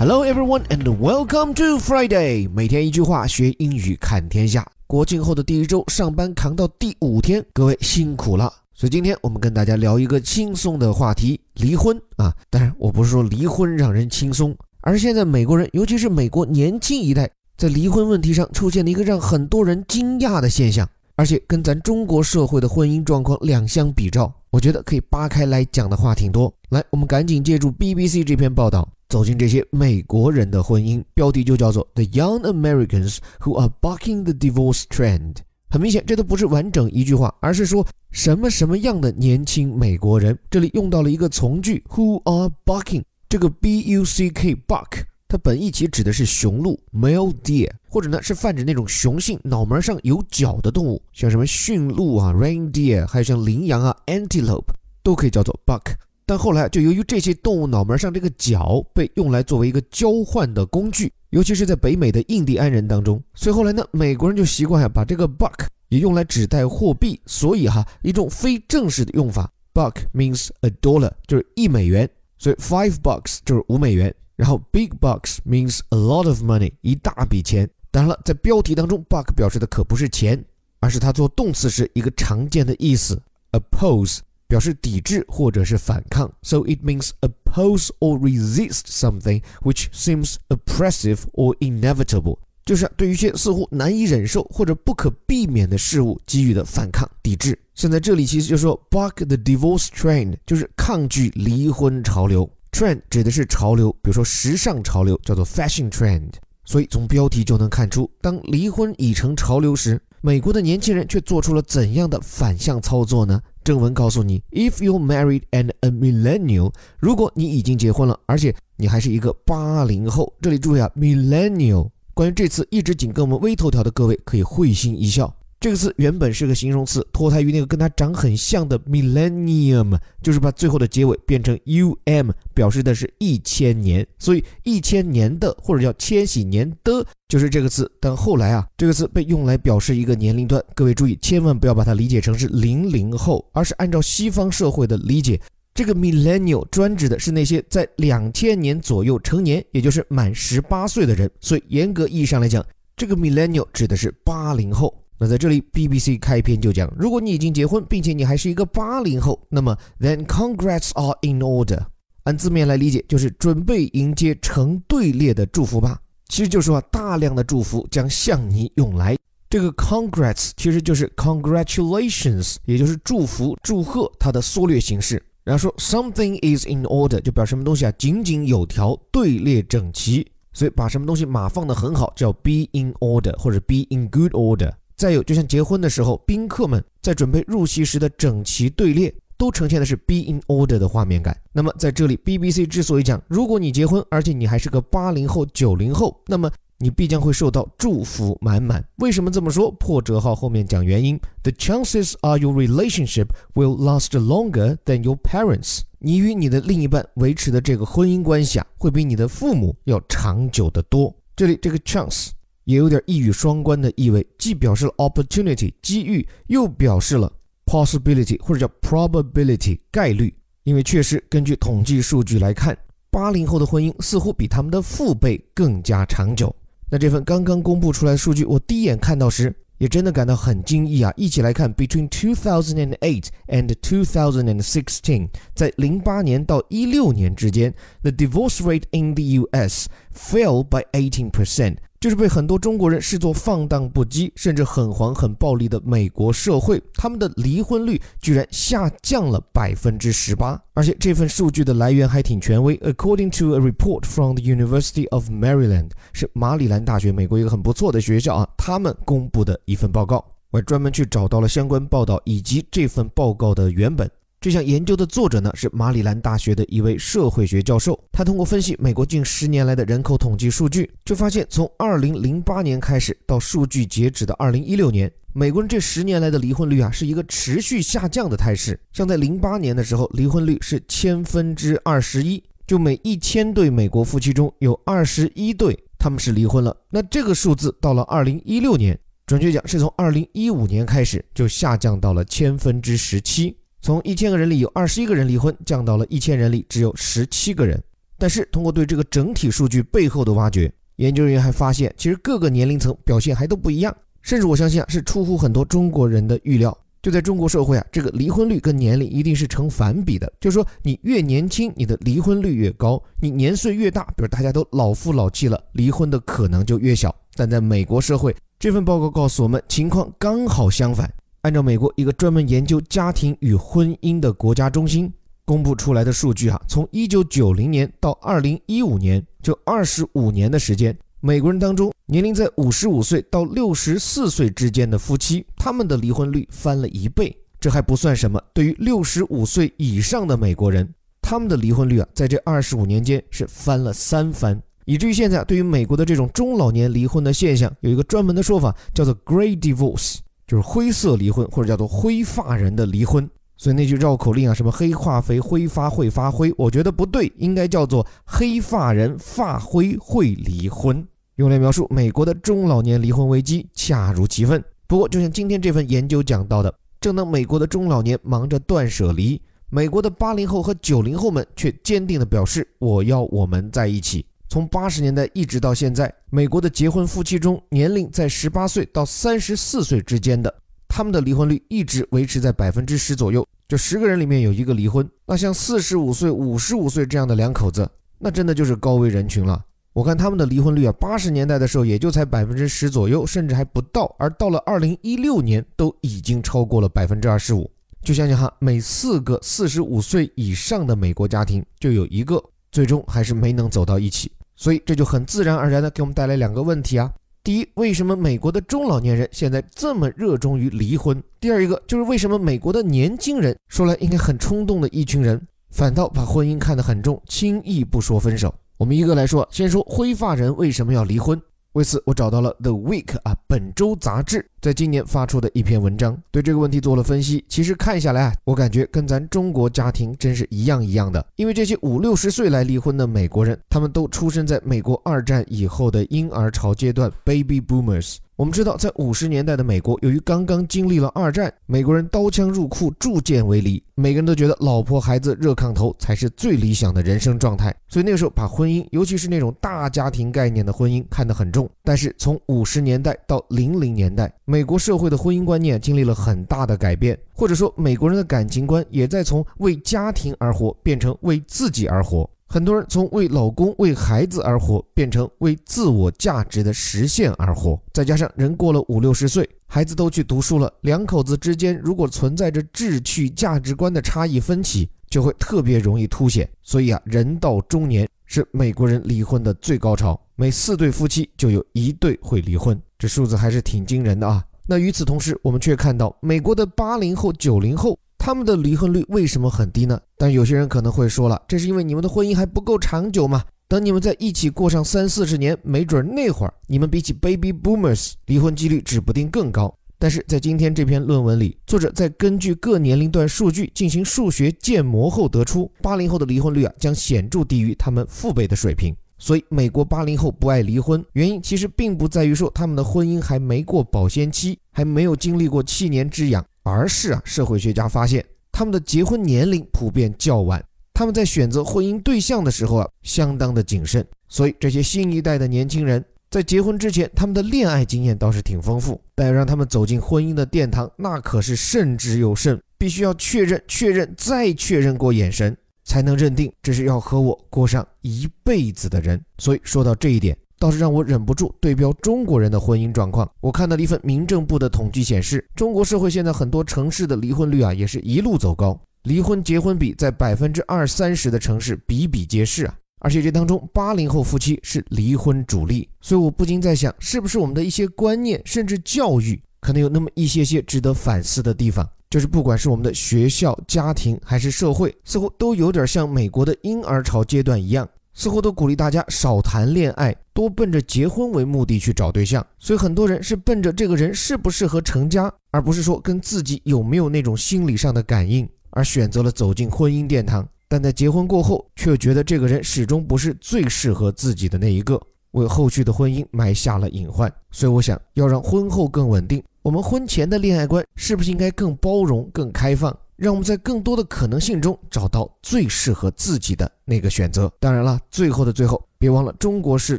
Hello everyone and welcome to Friday。每天一句话，学英语看天下。国庆后的第一周，上班扛到第五天，各位辛苦了。所以今天我们跟大家聊一个轻松的话题——离婚啊。当然，我不是说离婚让人轻松，而现在美国人，尤其是美国年轻一代，在离婚问题上出现了一个让很多人惊讶的现象，而且跟咱中国社会的婚姻状况两相比照，我觉得可以扒开来讲的话挺多。来，我们赶紧借助 BBC 这篇报道。走进这些美国人的婚姻，标题就叫做 "The Young Americans Who Are Bucking the Divorce Trend"。很明显，这都不是完整一句话，而是说什么什么样的年轻美国人。这里用到了一个从句 "Who are bucking"，这个 B-U-C-K buck，它本意其指的是雄鹿 male deer，或者呢是泛指那种雄性脑门上有角的动物，像什么驯鹿啊 reindeer，还有像羚羊啊 antelope，都可以叫做 buck。但后来，就由于这些动物脑门上这个角被用来作为一个交换的工具，尤其是在北美的印第安人当中，所以后来呢，美国人就习惯呀把这个 buck 也用来指代货币，所以哈一种非正式的用法，buck means a dollar 就是一美元，所以 five bucks 就是五美元，然后 big bucks means a lot of money 一大笔钱。当然了，在标题当中，buck 表示的可不是钱，而是它做动词时一个常见的意思，oppose。表示抵制或者是反抗，so it means oppose or resist something which seems oppressive or inevitable，就是对于一些似乎难以忍受或者不可避免的事物给予的反抗、抵制。现在这里其实就说 buck the divorce trend，就是抗拒离婚潮流。trend 指的是潮流，比如说时尚潮流叫做 fashion trend。所以从标题就能看出，当离婚已成潮流时，美国的年轻人却做出了怎样的反向操作呢？正文告诉你，If you married and a millennial，如果你已经结婚了，而且你还是一个八零后，这里注意啊，millennial。关于这次一直紧跟我们微头条的各位，可以会心一笑。这个词原本是个形容词，脱胎于那个跟它长很像的 millennium，就是把最后的结尾变成 um，表示的是一千年。所以一千年的或者叫千禧年的，就是这个词。但后来啊，这个词被用来表示一个年龄段。各位注意，千万不要把它理解成是零零后，而是按照西方社会的理解，这个 millennial 专指的是那些在两千年左右成年，也就是满十八岁的人。所以严格意义上来讲，这个 millennial 指的是八零后。那在这里，BBC 开篇就讲，如果你已经结婚，并且你还是一个八零后，那么 then congrats are in order。按字面来理解，就是准备迎接成队列的祝福吧。其实就是说，大量的祝福将向你涌来。这个 congrats 其实就是 congratulations，也就是祝福、祝贺它的缩略形式。然后说 something is in order，就表示什么东西啊井井有条、队列整齐。所以把什么东西码放得很好，叫 be in order 或者 be in good order。再有，就像结婚的时候，宾客们在准备入席时的整齐队列，都呈现的是 be in order 的画面感。那么在这里，BBC 之所以讲，如果你结婚，而且你还是个八零后、九零后，那么你必将会受到祝福满满。为什么这么说？破折号后面讲原因。The chances are your relationship will last longer than your parents。你与你的另一半维持的这个婚姻关系啊，会比你的父母要长久的多。这里这个 chance。也有点一语双关的意味，既表示了 opportunity 机遇，又表示了 possibility 或者叫 probability 概率。因为确实根据统计数据来看，八零后的婚姻似乎比他们的父辈更加长久。那这份刚刚公布出来的数据，我第一眼看到时也真的感到很惊异啊！一起来看，between two thousand and eight and two thousand and sixteen，在零八年到一六年之间，the divorce rate in the U.S. fell by eighteen percent。就是被很多中国人视作放荡不羁，甚至很黄很暴力的美国社会，他们的离婚率居然下降了百分之十八。而且这份数据的来源还挺权威，According to a report from the University of Maryland，是马里兰大学，美国一个很不错的学校啊，他们公布的一份报告。我专门去找到了相关报道以及这份报告的原本。这项研究的作者呢是马里兰大学的一位社会学教授。他通过分析美国近十年来的人口统计数据，就发现从2008年开始到数据截止的2016年，美国人这十年来的离婚率啊是一个持续下降的态势。像在08年的时候，离婚率是千分之二十一，就每一千对美国夫妻中有二十一对他们是离婚了。那这个数字到了2016年，准确讲是从2015年开始就下降到了千分之十七。从一千个人里有二十一个人离婚，降到了一千人里只有十七个人。但是通过对这个整体数据背后的挖掘，研究人员还发现，其实各个年龄层表现还都不一样，甚至我相信啊，是出乎很多中国人的预料。就在中国社会啊，这个离婚率跟年龄一定是成反比的，就是说你越年轻，你的离婚率越高；你年岁越大，比如大家都老夫老妻了，离婚的可能就越小。但在美国社会，这份报告告诉我们，情况刚好相反。按照美国一个专门研究家庭与婚姻的国家中心公布出来的数据啊，从1990年到2015年，就25年的时间。美国人当中，年龄在五十五岁到六十四岁之间的夫妻，他们的离婚率翻了一倍。这还不算什么，对于六十五岁以上的美国人，他们的离婚率啊，在这二十五年间是翻了三番，以至于现在对于美国的这种中老年离婚的现象，有一个专门的说法，叫做 “gray divorce”，就是灰色离婚，或者叫做灰发人的离婚。所以那句绕口令啊，什么黑化肥挥发会发灰，我觉得不对，应该叫做黑发人发灰会离婚，用来描述美国的中老年离婚危机，恰如其分。不过，就像今天这份研究讲到的，正当美国的中老年忙着断舍离，美国的八零后和九零后们却坚定地表示：“我要我们在一起。”从八十年代一直到现在，美国的结婚夫妻中，年龄在十八岁到三十四岁之间的。他们的离婚率一直维持在百分之十左右，就十个人里面有一个离婚。那像四十五岁、五十五岁这样的两口子，那真的就是高危人群了。我看他们的离婚率啊，八十年代的时候也就才百分之十左右，甚至还不到。而到了二零一六年，都已经超过了百分之二十五。就想想哈，每四个四十五岁以上的美国家庭，就有一个最终还是没能走到一起。所以这就很自然而然的给我们带来两个问题啊。第一，为什么美国的中老年人现在这么热衷于离婚？第二一个就是为什么美国的年轻人说来应该很冲动的一群人，反倒把婚姻看得很重，轻易不说分手。我们一个来说，先说灰发人为什么要离婚。为此，我找到了《The Week》啊，本周杂志在今年发出的一篇文章，对这个问题做了分析。其实看下来啊，我感觉跟咱中国家庭真是一样一样的。因为这些五六十岁来离婚的美国人，他们都出生在美国二战以后的婴儿潮阶段 （Baby Boomers）。我们知道，在五十年代的美国，由于刚刚经历了二战，美国人刀枪入库，铸剑为犁，每个人都觉得老婆孩子热炕头才是最理想的人生状态，所以那个时候把婚姻，尤其是那种大家庭概念的婚姻看得很重。但是从五十年代到零零年代，美国社会的婚姻观念经历了很大的改变，或者说美国人的感情观也在从为家庭而活变成为自己而活。很多人从为老公、为孩子而活，变成为自我价值的实现而活。再加上人过了五六十岁，孩子都去读书了，两口子之间如果存在着志趣、价值观的差异分歧，就会特别容易凸显。所以啊，人到中年是美国人离婚的最高潮，每四对夫妻就有一对会离婚，这数字还是挺惊人的啊。那与此同时，我们却看到美国的八零后、九零后。他们的离婚率为什么很低呢？但有些人可能会说了，这是因为你们的婚姻还不够长久嘛。等你们在一起过上三四十年，没准那会儿你们比起 Baby Boomers 离婚几率指不定更高。但是在今天这篇论文里，作者在根据各年龄段数据进行数学建模后得出，八零后的离婚率啊将显著低于他们父辈的水平。所以美国八零后不爱离婚，原因其实并不在于说他们的婚姻还没过保鲜期，还没有经历过七年之痒。而是啊，社会学家发现他们的结婚年龄普遍较晚，他们在选择婚姻对象的时候啊，相当的谨慎。所以这些新一代的年轻人在结婚之前，他们的恋爱经验倒是挺丰富，但要让他们走进婚姻的殿堂，那可是慎之又慎，必须要确认、确认再确认过眼神，才能认定这是要和我过上一辈子的人。所以说到这一点。倒是让我忍不住对标中国人的婚姻状况。我看到了一份民政部的统计显示，中国社会现在很多城市的离婚率啊，也是一路走高，离婚结婚比在百分之二三十的城市比比皆是啊。而且这当中，八零后夫妻是离婚主力，所以我不禁在想，是不是我们的一些观念甚至教育，可能有那么一些些值得反思的地方？就是不管是我们的学校、家庭还是社会，似乎都有点像美国的婴儿潮阶段一样。似乎都鼓励大家少谈恋爱，多奔着结婚为目的去找对象。所以很多人是奔着这个人适不适合成家，而不是说跟自己有没有那种心理上的感应，而选择了走进婚姻殿堂。但在结婚过后，却觉得这个人始终不是最适合自己的那一个，为后续的婚姻埋下了隐患。所以我想要让婚后更稳定，我们婚前的恋爱观是不是应该更包容、更开放？让我们在更多的可能性中找到最适合自己的那个选择。当然了，最后的最后，别忘了中国式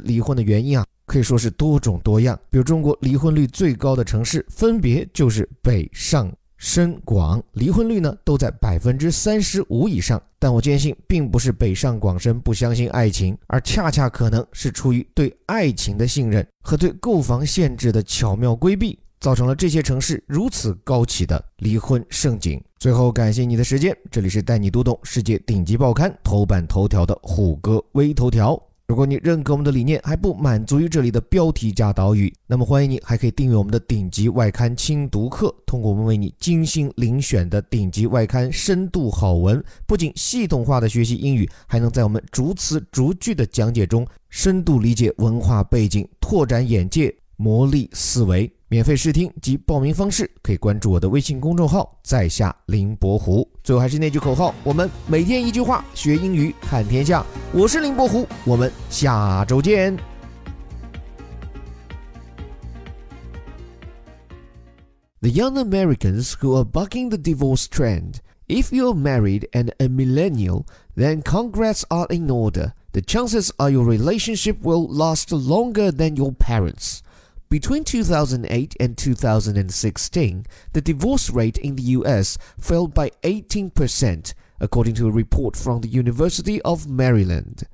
离婚的原因啊，可以说是多种多样。比如中国离婚率最高的城市，分别就是北上。深广离婚率呢都在百分之三十五以上，但我坚信并不是北上广深不相信爱情，而恰恰可能是出于对爱情的信任和对购房限制的巧妙规避，造成了这些城市如此高企的离婚盛景。最后感谢你的时间，这里是带你读懂世界顶级报刊头版头条的虎哥微头条。如果你认可我们的理念，还不满足于这里的标题加导语，那么欢迎你还可以订阅我们的顶级外刊精读课。通过我们为你精心遴选的顶级外刊深度好文，不仅系统化的学习英语，还能在我们逐词逐句的讲解中深度理解文化背景，拓展眼界，磨砺思维。免费试听及报名方式，可以关注我的微信公众号“在下林伯虎”。最后还是那句口号：我们每天一句话，学英语看天下。我是林伯虎，我们下周见。The young Americans who are bucking the divorce trend. If you're married and a millennial, then congrats are in order. The chances are your relationship will last longer than your parents'. Between 2008 and 2016, the divorce rate in the US fell by 18%, according to a report from the University of Maryland.